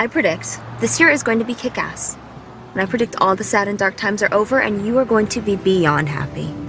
I predict this year is going to be kick ass. And I predict all the sad and dark times are over and you are going to be beyond happy.